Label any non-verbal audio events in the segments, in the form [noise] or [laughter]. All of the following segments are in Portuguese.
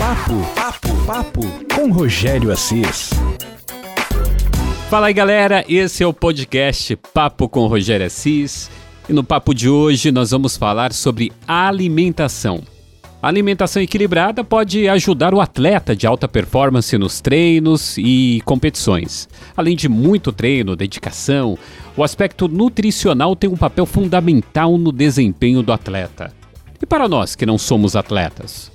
Papo, papo, papo com Rogério Assis. Fala aí galera, esse é o podcast Papo com Rogério Assis e no papo de hoje nós vamos falar sobre alimentação. A alimentação equilibrada pode ajudar o atleta de alta performance nos treinos e competições. Além de muito treino, dedicação, o aspecto nutricional tem um papel fundamental no desempenho do atleta. E para nós que não somos atletas?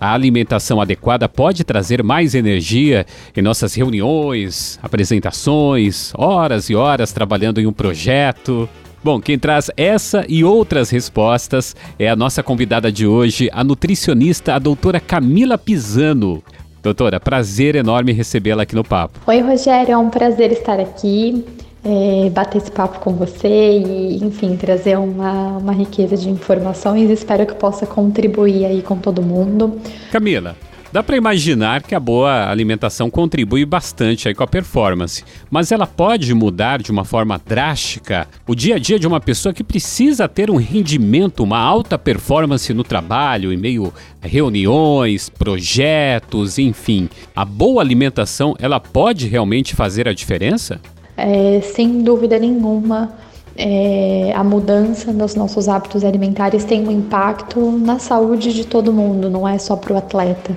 A alimentação adequada pode trazer mais energia em nossas reuniões, apresentações, horas e horas trabalhando em um projeto. Bom, quem traz essa e outras respostas é a nossa convidada de hoje, a nutricionista, a doutora Camila Pisano. Doutora, prazer enorme recebê-la aqui no Papo. Oi, Rogério, é um prazer estar aqui é, bater esse papo com você e, enfim, trazer uma, uma riqueza de informações. Espero que possa contribuir aí com todo mundo. Camila, Dá para imaginar que a boa alimentação contribui bastante aí com a performance, mas ela pode mudar de uma forma drástica o dia a dia de uma pessoa que precisa ter um rendimento, uma alta performance no trabalho, em meio a reuniões, projetos, enfim. A boa alimentação, ela pode realmente fazer a diferença? É, sem dúvida nenhuma, é, a mudança nos nossos hábitos alimentares tem um impacto na saúde de todo mundo, não é só para o atleta.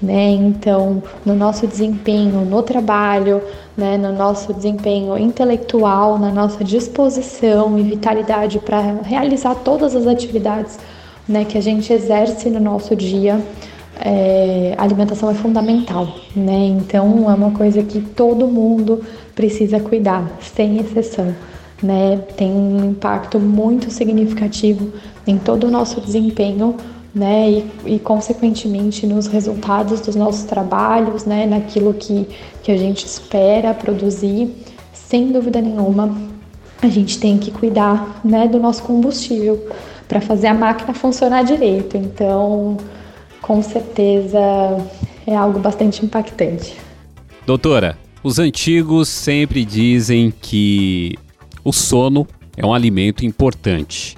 Né? Então, no nosso desempenho no trabalho, né? no nosso desempenho intelectual, na nossa disposição e vitalidade para realizar todas as atividades né, que a gente exerce no nosso dia, é, alimentação é fundamental, né? Então é uma coisa que todo mundo precisa cuidar, sem exceção. Né? Tem um impacto muito significativo em todo o nosso desempenho né? E, e, consequentemente nos resultados dos nossos trabalhos, né? Naquilo que, que a gente espera produzir, sem dúvida nenhuma, a gente tem que cuidar, né? Do nosso combustível para fazer a máquina funcionar direito. Então, com certeza é algo bastante impactante. Doutora, os antigos sempre dizem que o sono é um alimento importante.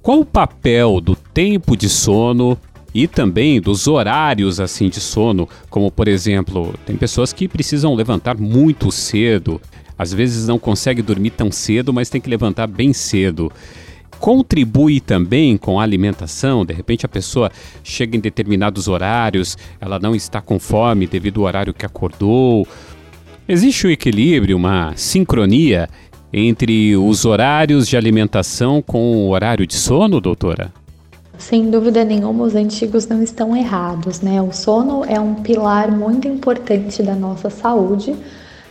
Qual o papel do tempo de sono e também dos horários assim de sono, como por exemplo, tem pessoas que precisam levantar muito cedo, às vezes não consegue dormir tão cedo, mas tem que levantar bem cedo. Contribui também com a alimentação, de repente a pessoa chega em determinados horários, ela não está com fome devido ao horário que acordou, Existe um equilíbrio, uma sincronia entre os horários de alimentação com o horário de sono, doutora? Sem dúvida nenhuma, os antigos não estão errados, né? O sono é um pilar muito importante da nossa saúde,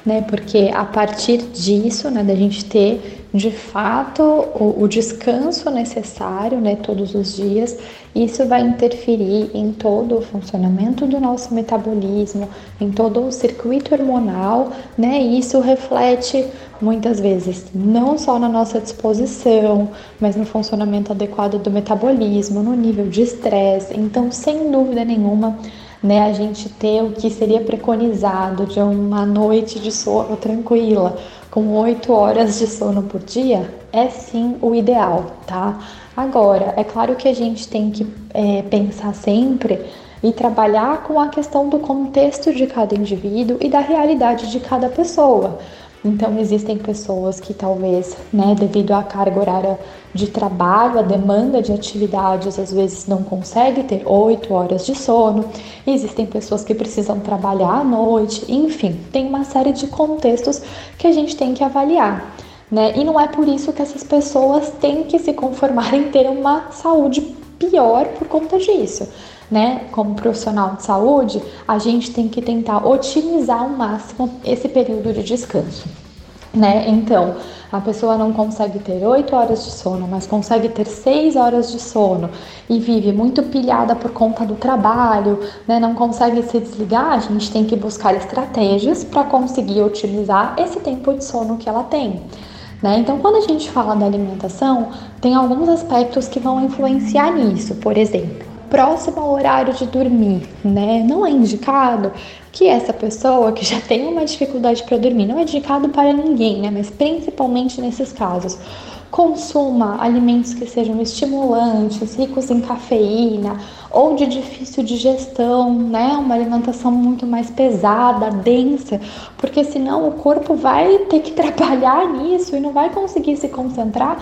né? Porque a partir disso, né, da gente ter de fato o, o, descanso necessário, né, todos os dias, isso vai interferir em todo o funcionamento do nosso metabolismo, em todo o circuito hormonal, né? E isso reflete muitas vezes não só na nossa disposição, mas no funcionamento adequado do metabolismo, no nível de estresse. Então, sem dúvida nenhuma, né, a gente ter o que seria preconizado de uma noite de sono tranquila, com oito horas de sono por dia, é sim o ideal, tá? Agora, é claro que a gente tem que é, pensar sempre e trabalhar com a questão do contexto de cada indivíduo e da realidade de cada pessoa. Então, existem pessoas que talvez, né, devido à carga horária de trabalho, a demanda de atividades, às vezes não consegue ter oito horas de sono. Existem pessoas que precisam trabalhar à noite, enfim, tem uma série de contextos que a gente tem que avaliar. Né? E não é por isso que essas pessoas têm que se conformar [laughs] em ter uma saúde pior por conta disso né? Como profissional de saúde, a gente tem que tentar otimizar ao máximo esse período de descanso. Né? Então, a pessoa não consegue ter 8 horas de sono, mas consegue ter 6 horas de sono e vive muito pilhada por conta do trabalho, né? não consegue se desligar, a gente tem que buscar estratégias para conseguir otimizar esse tempo de sono que ela tem. Né? Então, quando a gente fala da alimentação, tem alguns aspectos que vão influenciar nisso. Por exemplo, próximo ao horário de dormir, né? Não é indicado que essa pessoa que já tem uma dificuldade para dormir, não é indicado para ninguém, né? Mas principalmente nesses casos, consuma alimentos que sejam estimulantes, ricos em cafeína ou de difícil digestão, né? Uma alimentação muito mais pesada, densa, porque senão o corpo vai ter que [laughs] trabalhar nisso e não vai conseguir se concentrar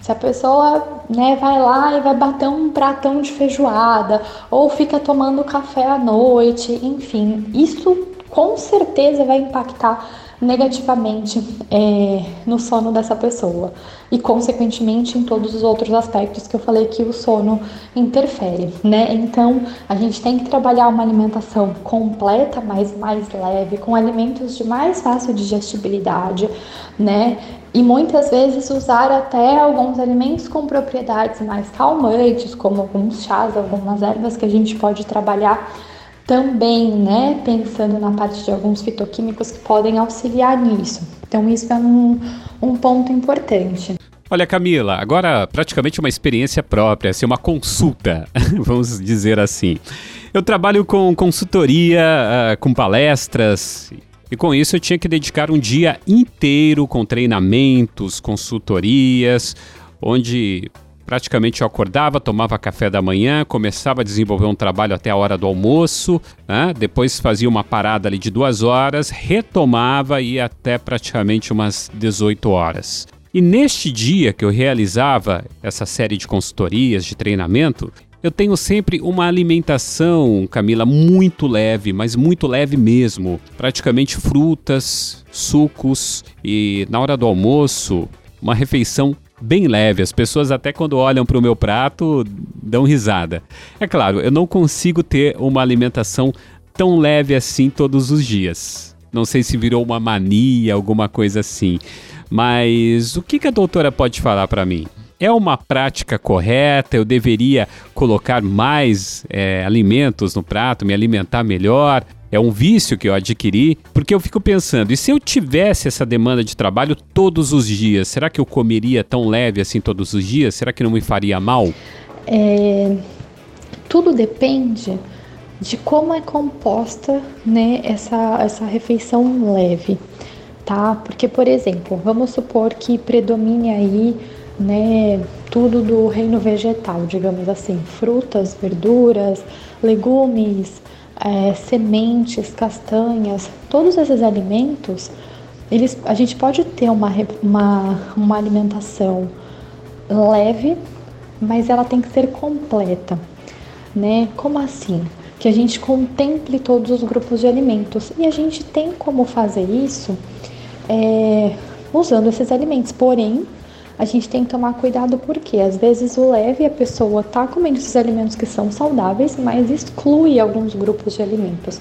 se a pessoa né, vai lá e vai bater um pratão de feijoada ou fica tomando café à noite, enfim, isso com certeza vai impactar negativamente é, no sono dessa pessoa e, consequentemente, em todos os outros aspectos que eu falei que o sono interfere, né? Então, a gente tem que trabalhar uma alimentação completa, mas mais leve, com alimentos de mais fácil digestibilidade, né? E muitas vezes usar até alguns alimentos com propriedades mais calmantes, como alguns chás, algumas ervas que a gente pode trabalhar também, né, pensando na parte de alguns fitoquímicos que podem auxiliar nisso. Então, isso é um, um ponto importante. Olha, Camila, agora praticamente uma experiência própria, assim, uma consulta, [laughs] vamos dizer assim. Eu trabalho com consultoria, uh, com palestras, e com isso eu tinha que dedicar um dia inteiro com treinamentos, consultorias, onde Praticamente eu acordava, tomava café da manhã, começava a desenvolver um trabalho até a hora do almoço, né? depois fazia uma parada ali de duas horas, retomava e até praticamente umas 18 horas. E neste dia que eu realizava essa série de consultorias, de treinamento, eu tenho sempre uma alimentação, Camila, muito leve, mas muito leve mesmo. Praticamente frutas, sucos e na hora do almoço, uma refeição bem leve. As pessoas até quando olham para o meu prato dão risada. É claro, eu não consigo ter uma alimentação tão leve assim todos os dias. Não sei se virou uma mania, alguma coisa assim. Mas o que, que a doutora pode falar para mim? É uma prática correta? Eu deveria colocar mais é, alimentos no prato, me alimentar melhor? É um vício que eu adquiri, porque eu fico pensando, e se eu tivesse essa demanda de trabalho todos os dias, será que eu comeria tão leve assim todos os dias? Será que não me faria mal? É, tudo depende de como é composta né, essa, essa refeição leve, tá? Porque, por exemplo, vamos supor que predomine aí né, tudo do reino vegetal, digamos assim, frutas, verduras, legumes, é, sementes, castanhas, todos esses alimentos, eles, a gente pode ter uma, uma, uma alimentação leve, mas ela tem que ser completa, né? Como assim? Que a gente contemple todos os grupos de alimentos e a gente tem como fazer isso é, usando esses alimentos, porém a gente tem que tomar cuidado porque às vezes o leve a pessoa tá comendo esses alimentos que são saudáveis, mas exclui alguns grupos de alimentos.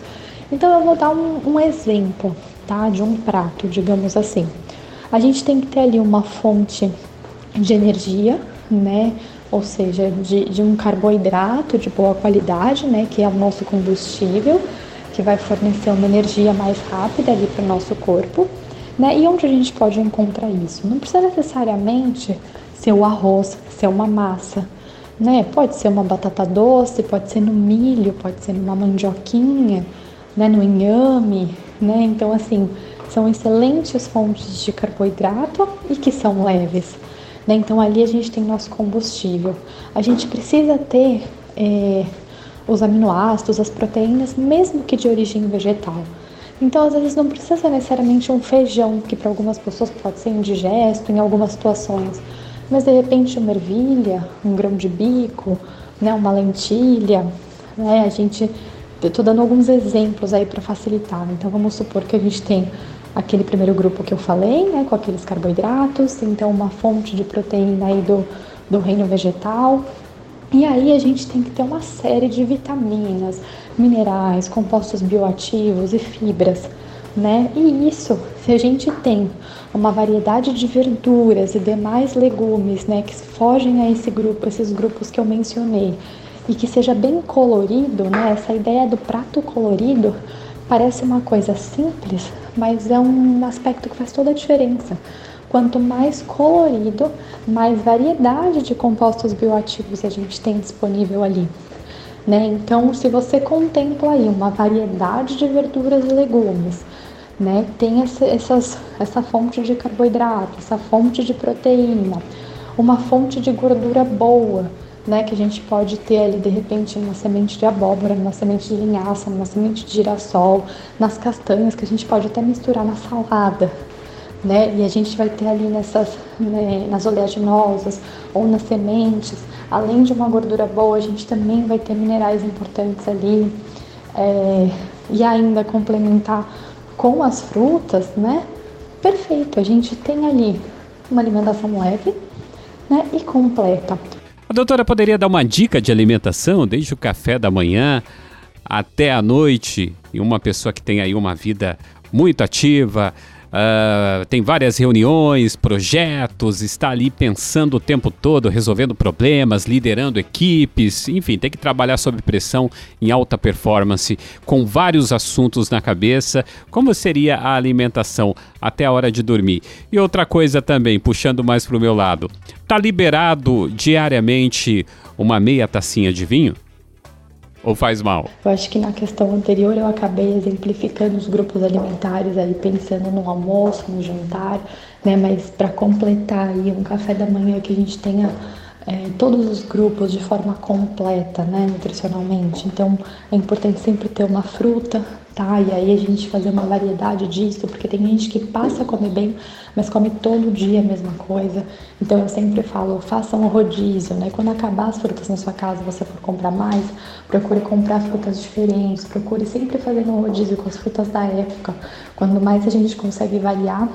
Então eu vou dar um, um exemplo, tá, de um prato, digamos assim. A gente tem que ter ali uma fonte de energia, né? Ou seja, de, de um carboidrato de boa qualidade, né? Que é o nosso combustível, que vai fornecer uma energia mais rápida ali para o nosso corpo. Né? E onde a gente pode encontrar isso? Não precisa necessariamente ser o arroz, ser uma massa. Né? Pode ser uma batata doce, pode ser no milho, pode ser numa mandioquinha, né? no inhame. Né? Então, assim, são excelentes fontes de carboidrato e que são leves. Né? Então, ali a gente tem nosso combustível. A gente precisa ter é, os aminoácidos, as proteínas, mesmo que de origem vegetal. Então, às vezes, não precisa ser necessariamente um feijão, que para algumas pessoas pode ser indigesto em algumas situações, mas de repente uma ervilha, um grão de bico, né, uma lentilha, né, a gente. Eu estou dando alguns exemplos aí para facilitar. Então, vamos supor que a gente tem aquele primeiro grupo que eu falei, né, com aqueles carboidratos, então uma fonte de proteína aí do, do reino vegetal, e aí a gente tem que ter uma série de vitaminas, minerais, compostos bioativos e fibras, né? E isso, se a gente tem uma variedade de verduras e demais legumes, né, que fogem a esse grupo, esses grupos que eu mencionei, e que seja bem colorido, né? Essa ideia do prato colorido parece uma coisa simples, mas é um aspecto que faz toda a diferença. Quanto mais colorido, mais variedade de compostos bioativos a gente tem disponível ali. Né? Então, se você contempla aí uma variedade de verduras e legumes, né? tem essa, essas, essa fonte de carboidrato, essa fonte de proteína, uma fonte de gordura boa, né, que a gente pode ter ali de repente uma semente de abóbora, uma semente de linhaça, uma semente de girassol, nas castanhas que a gente pode até misturar na salada, né? E a gente vai ter ali nessas, né, nas oleaginosas ou nas sementes, além de uma gordura boa, a gente também vai ter minerais importantes ali. É, e ainda complementar com as frutas, né? Perfeito, a gente tem ali uma alimentação leve, né? E completa. A doutora poderia dar uma dica de alimentação, desde o café da manhã até a noite, e uma pessoa que tem aí uma vida muito ativa, Uh, tem várias reuniões, projetos, está ali pensando o tempo todo, resolvendo problemas, liderando equipes, enfim, tem que trabalhar sob pressão em alta performance, com vários assuntos na cabeça. Como seria a alimentação até a hora de dormir? E outra coisa também, puxando mais para o meu lado, tá liberado diariamente uma meia tacinha de vinho? Ou faz mal? Eu acho que na questão anterior eu acabei exemplificando os grupos alimentares aí pensando no almoço, no jantar, né? Mas para completar aí um café da manhã que a gente tenha é, todos os grupos de forma completa, né, nutricionalmente. Então é importante sempre ter uma fruta, tá? E aí a gente fazer uma variedade disso, porque tem gente que passa a comer bem, mas come todo dia a mesma coisa. Então eu sempre falo, faça um rodízio, né? Quando acabar as frutas na sua casa, você for comprar mais, procure comprar frutas diferentes, procure sempre fazer um rodízio com as frutas da época. Quando mais a gente consegue variar,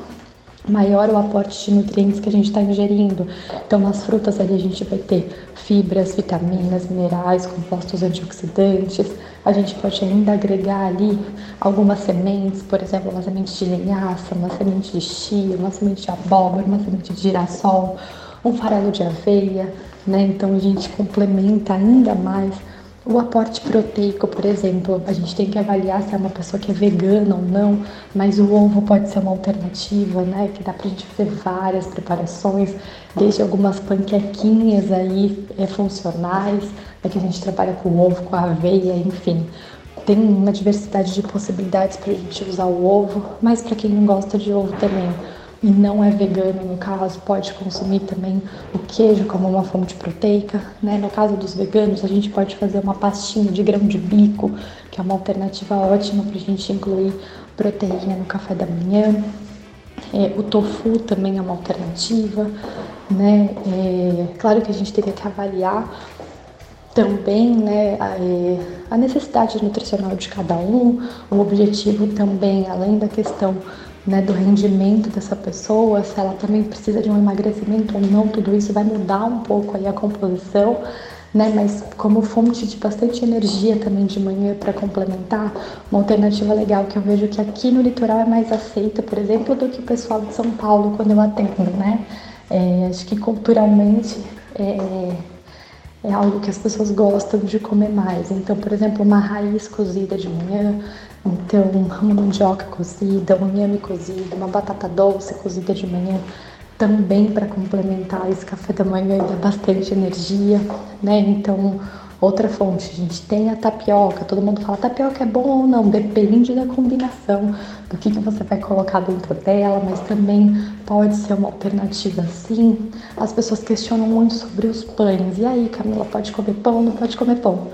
maior o aporte de nutrientes que a gente está ingerindo. Então, nas frutas ali a gente vai ter fibras, vitaminas, minerais, compostos antioxidantes. A gente pode ainda agregar ali algumas sementes, por exemplo, uma semente de linhaça, uma semente de chia, uma semente de abóbora, uma semente de girassol, um farelo de aveia, né? Então a gente complementa ainda mais o aporte proteico, por exemplo, a gente tem que avaliar se é uma pessoa que é vegana ou não, mas o ovo pode ser uma alternativa, né? Que dá pra gente fazer várias preparações, desde algumas panquequinhas aí é, funcionais, né, que a gente trabalha com ovo, com aveia, enfim. Tem uma diversidade de possibilidades para a gente usar o ovo, mas para quem não gosta de ovo também e não é vegano, no caso, pode consumir também o queijo como uma fonte proteica. Né? No caso dos veganos, a gente pode fazer uma pastinha de grão de bico, que é uma alternativa ótima para a gente incluir proteína no café da manhã. É, o tofu também é uma alternativa, né? É, claro que a gente teria que avaliar também né, a, é, a necessidade nutricional de cada um, o objetivo também, além da questão né, do rendimento dessa pessoa, se ela também precisa de um emagrecimento ou não, tudo isso vai mudar um pouco aí a composição, né, mas como fonte de bastante energia também de manhã para complementar, uma alternativa legal que eu vejo que aqui no litoral é mais aceita, por exemplo, do que o pessoal de São Paulo quando eu atendo, né? É, acho que culturalmente é, é algo que as pessoas gostam de comer mais. Então, por exemplo, uma raiz cozida de manhã, então uma mandioca cozida, um inhame cozido, uma batata doce cozida de manhã, também para complementar esse café da manhã e dar bastante energia, né? Então, outra fonte, a gente tem a tapioca, todo mundo fala tapioca é bom ou não, depende da combinação, do que, que você vai colocar dentro dela, mas também pode ser uma alternativa sim. As pessoas questionam muito sobre os pães, e aí Camila, pode comer pão, não pode comer pão?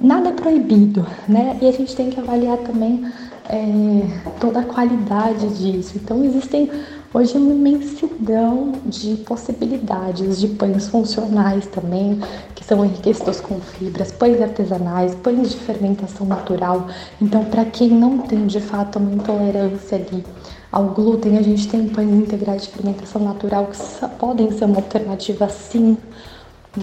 Nada é proibido, né? E a gente tem que avaliar também é, toda a qualidade disso. Então existem hoje uma imensidão de possibilidades de pães funcionais também, que são enriquecidos com fibras, pães artesanais, pães de fermentação natural. Então, para quem não tem de fato uma intolerância ali ao glúten, a gente tem pães integrais de fermentação natural que podem ser uma alternativa sim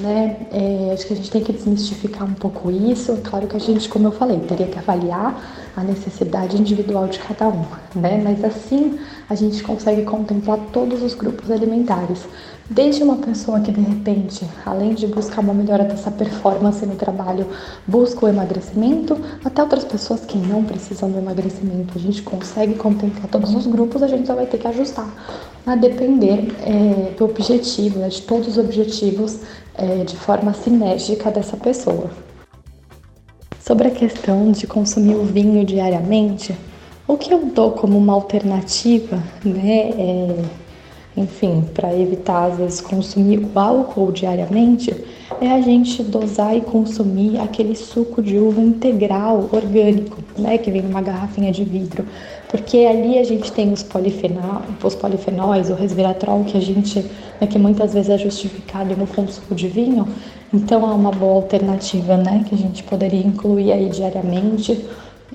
né? É, acho que a gente tem que desmistificar um pouco isso. É claro que a gente, como eu falei, teria que avaliar a necessidade individual de cada um, né? Mas assim a gente consegue contemplar todos os grupos alimentares. Desde uma pessoa que de repente, além de buscar uma melhora dessa performance no trabalho, busca o emagrecimento, até outras pessoas que não precisam do emagrecimento. A gente consegue contemplar todos os grupos, a gente só vai ter que ajustar a depender é, do objetivo, né, de todos os objetivos é, de forma sinérgica dessa pessoa. Sobre a questão de consumir o vinho diariamente, o que eu dou como uma alternativa, né, é, enfim, para evitar às vezes consumir o álcool diariamente, é a gente dosar e consumir aquele suco de uva integral, orgânico, né, que vem numa garrafinha de vidro, porque ali a gente tem os, polifenol, os polifenóis, o resveratrol que a gente, né, que muitas vezes é justificado no consumo de vinho, então é uma boa alternativa, né, que a gente poderia incluir aí diariamente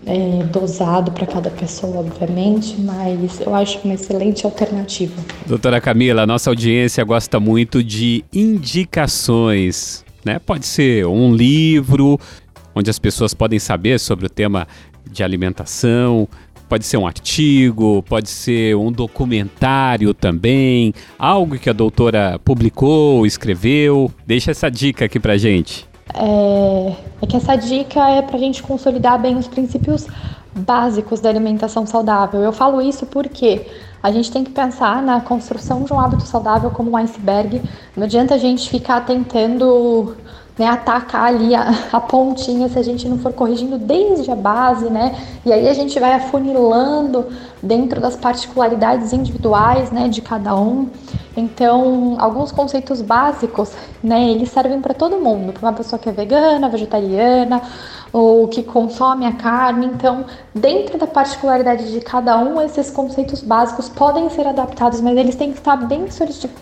é, dosado para cada pessoa, obviamente, mas eu acho uma excelente alternativa. Doutora Camila, nossa audiência gosta muito de indicações, né? Pode ser um livro onde as pessoas podem saber sobre o tema de alimentação, pode ser um artigo, pode ser um documentário também, algo que a doutora publicou, escreveu. Deixa essa dica aqui pra gente. É, é que essa dica é para a gente consolidar bem os princípios básicos da alimentação saudável. Eu falo isso porque a gente tem que pensar na construção de um hábito saudável como um iceberg. Não adianta a gente ficar tentando né, atacar ali a, [laughs] a, pontinha se a gente não for corrigindo desde a base, né? E aí a gente vai afunilando dentro das particularidades individuais, né, de cada um. Então, alguns conceitos básicos, né, eles servem para todo mundo, para uma pessoa que é vegana, vegetariana, ou que consome a carne. Então, dentro da particularidade de cada um, esses conceitos básicos podem ser adaptados, mas eles têm que estar bem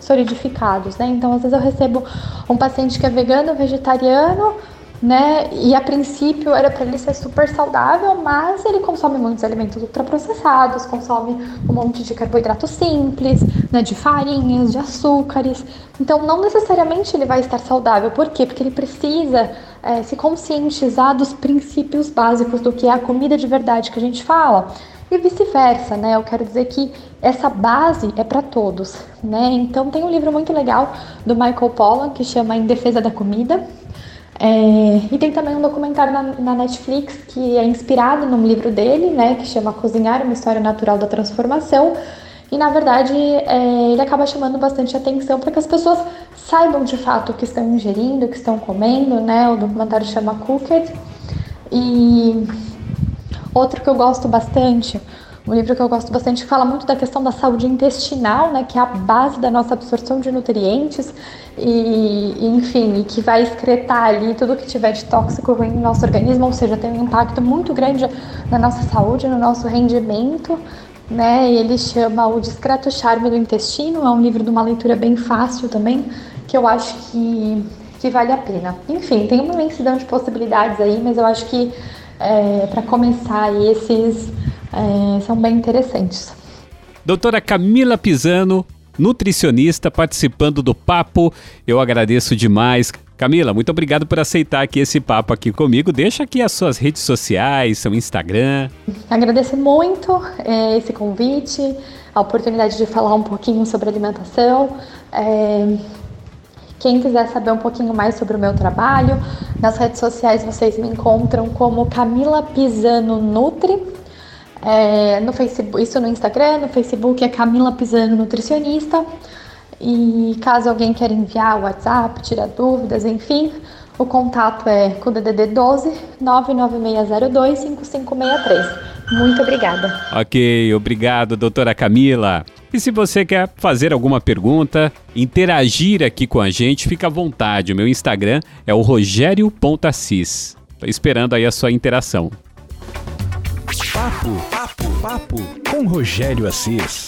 solidificados, né? Então, às vezes eu recebo um paciente que é vegano, vegetariano, né? E a princípio era para ele ser super saudável, mas ele consome muitos alimentos ultraprocessados, consome um monte de carboidrato simples, né? De farinhas, de açúcares. Então, não necessariamente ele vai estar saudável. Por quê? Porque ele precisa é, se conscientizar dos princípios básicos do que é a comida de verdade que a gente fala. E vice-versa, né? Eu quero dizer que essa base é para todos, né? Então tem um livro muito legal do Michael Pollan que chama Em Defesa da Comida, é, e tem também um documentário na, na, Netflix que é inspirado num livro dele, né, que chama Cozinhar, uma história natural da transformação. E na verdade é, ele acaba chamando bastante atenção para que as pessoas saibam de fato o que estão ingerindo, o que estão comendo, né? O documentário chama Cooked. E outro que eu gosto bastante um livro que eu gosto bastante fala muito da questão da saúde intestinal, né, que é a base da nossa absorção de nutrientes e, enfim, e que vai excretar ali tudo que tiver de tóxico ruim no nosso organismo, ou seja, tem um impacto muito grande na nossa saúde, no nosso rendimento, né? Ele chama O Discreto Charme do Intestino, é um livro de uma leitura bem fácil também, que eu acho que, que vale a pena. Enfim, tem uma imensidão de possibilidades aí, mas eu acho que é, para começar esses é, são bem interessantes. Doutora Camila Pisano, nutricionista, participando do papo. Eu agradeço demais. Camila, muito obrigado por aceitar aqui esse papo aqui comigo. Deixa aqui as suas redes sociais, seu Instagram. Agradeço muito é, esse convite, a oportunidade de falar um pouquinho sobre alimentação. É, quem quiser saber um pouquinho mais sobre o meu trabalho, nas redes sociais vocês me encontram como Camila Pisano Nutri. É, no Facebook, isso no Instagram, no Facebook é Camila Pisano Nutricionista. E caso alguém queira enviar o WhatsApp, tirar dúvidas, enfim, o contato é com o DDD 12 99602 5563. Muito obrigada. Ok, obrigado, doutora Camila. E se você quer fazer alguma pergunta, interagir aqui com a gente, fica à vontade. O meu Instagram é o rogério.assis. Estou esperando aí a sua interação. Papo, papo, papo com Rogério Assis.